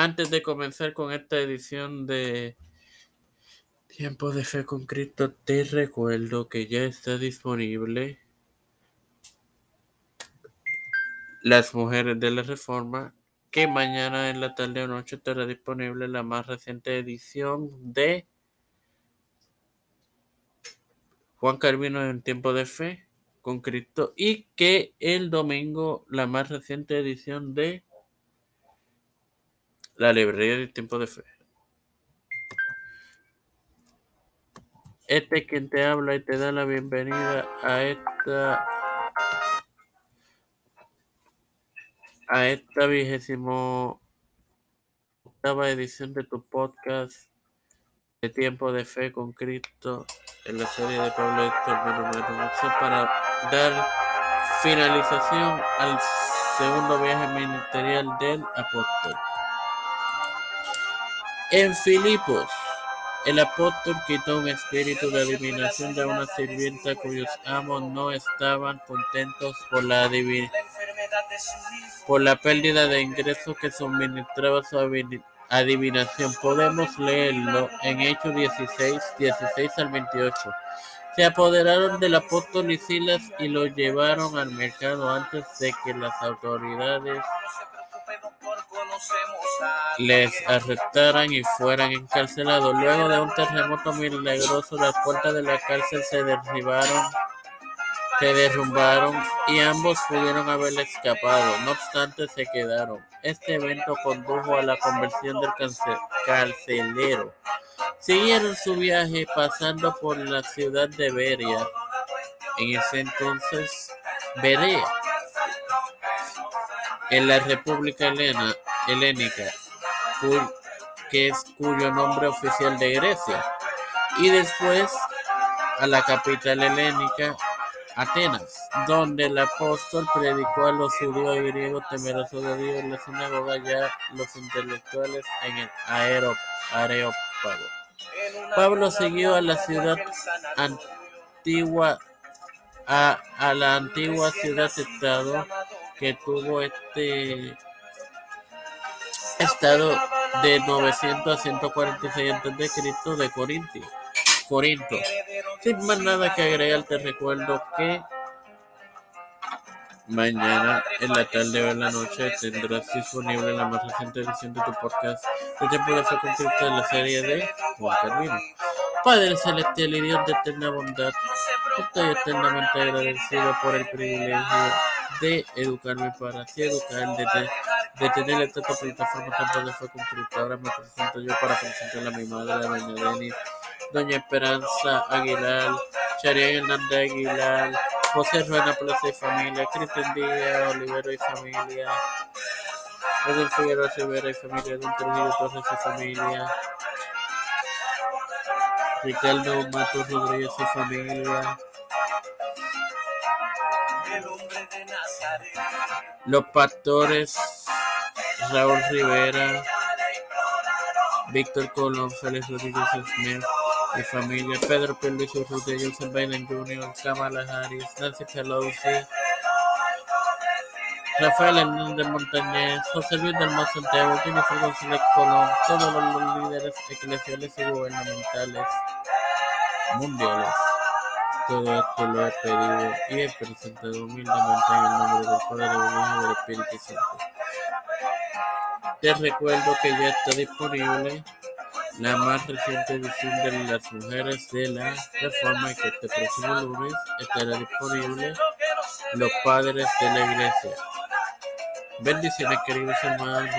Antes de comenzar con esta edición de Tiempo de Fe con Cristo, te recuerdo que ya está disponible Las Mujeres de la Reforma, que mañana en la tarde o noche estará disponible la más reciente edición de Juan Carvino en Tiempo de Fe con Cristo y que el domingo la más reciente edición de la librería de Tiempo de Fe. Este es quien te habla y te da la bienvenida a esta a esta vigésimo octava edición de tu podcast de Tiempo de Fe con Cristo en la serie de Pablo Héctor para dar finalización al segundo viaje ministerial del apóstol. En Filipos el apóstol quitó un espíritu de adivinación de una sirvienta cuyos amos no estaban contentos por la, por la pérdida de ingresos que suministraba su adivinación. Podemos leerlo en Hechos 16, 16 al 28. Se apoderaron del apóstol y y lo llevaron al mercado antes de que las autoridades les arrestaran y fueran encarcelados. Luego de un terremoto milagroso, las puertas de la cárcel se derribaron, se derrumbaron y ambos pudieron haber escapado. No obstante, se quedaron. Este evento condujo a la conversión del carcelero. Siguieron su viaje pasando por la ciudad de Beria. En ese entonces, Berea, en la República Helena, helénica, que es cuyo nombre oficial de Grecia, y después a la capital helénica, Atenas, donde el apóstol predicó a los judíos y griegos temerosos de Dios en la sinagoga, ya los intelectuales en el Areópago. Pablo siguió a la ciudad antigua, a, a la antigua ciudad-estado que tuvo este estado de 900 a 146 a.C. de Corintio. Corinto. Sin más nada que agregar, te recuerdo que mañana en la tarde o en la noche tendrás disponible la más reciente edición de tu podcast de Tiempo de Fe con de la serie de Juan Carvino. Padre Celestial y Dios de eterna bondad, estoy eternamente agradecido por el privilegio de educarme para así educar, de, de tener esta plataforma de fue con Ahora me presento yo para presentar a mi madre, doña Denis, doña Esperanza Aguilar, Charián Hernández Aguilar, José Ruena Plaza y familia, Cristian Díaz, Olivero y familia, Edwin Figueroa Rivera y familia, Don Trujillo Torres y familia, Ricardo Matos Rodríguez y familia, los pastores Raúl Rivera, Víctor Colón, Félix Rodríguez Smith y familia, Pedro Luis Urrutia, Joseph Biden Jr., Kamala Harris, Nancy Pelosi, Rafael Hernández Montañez, José Luis del Mar Santiago, Jennifer González Colón, todos los líderes eclesiales y gubernamentales mundiales. Todo esto lo he pedido y he presentado humildemente en el nombre del Padre, del Hijo y del Espíritu Santo. Te recuerdo que ya está disponible la más reciente edición de Las Mujeres de la Reforma y que este próximo lunes estará disponible Los Padres de la Iglesia. Bendiciones queridos hermanos.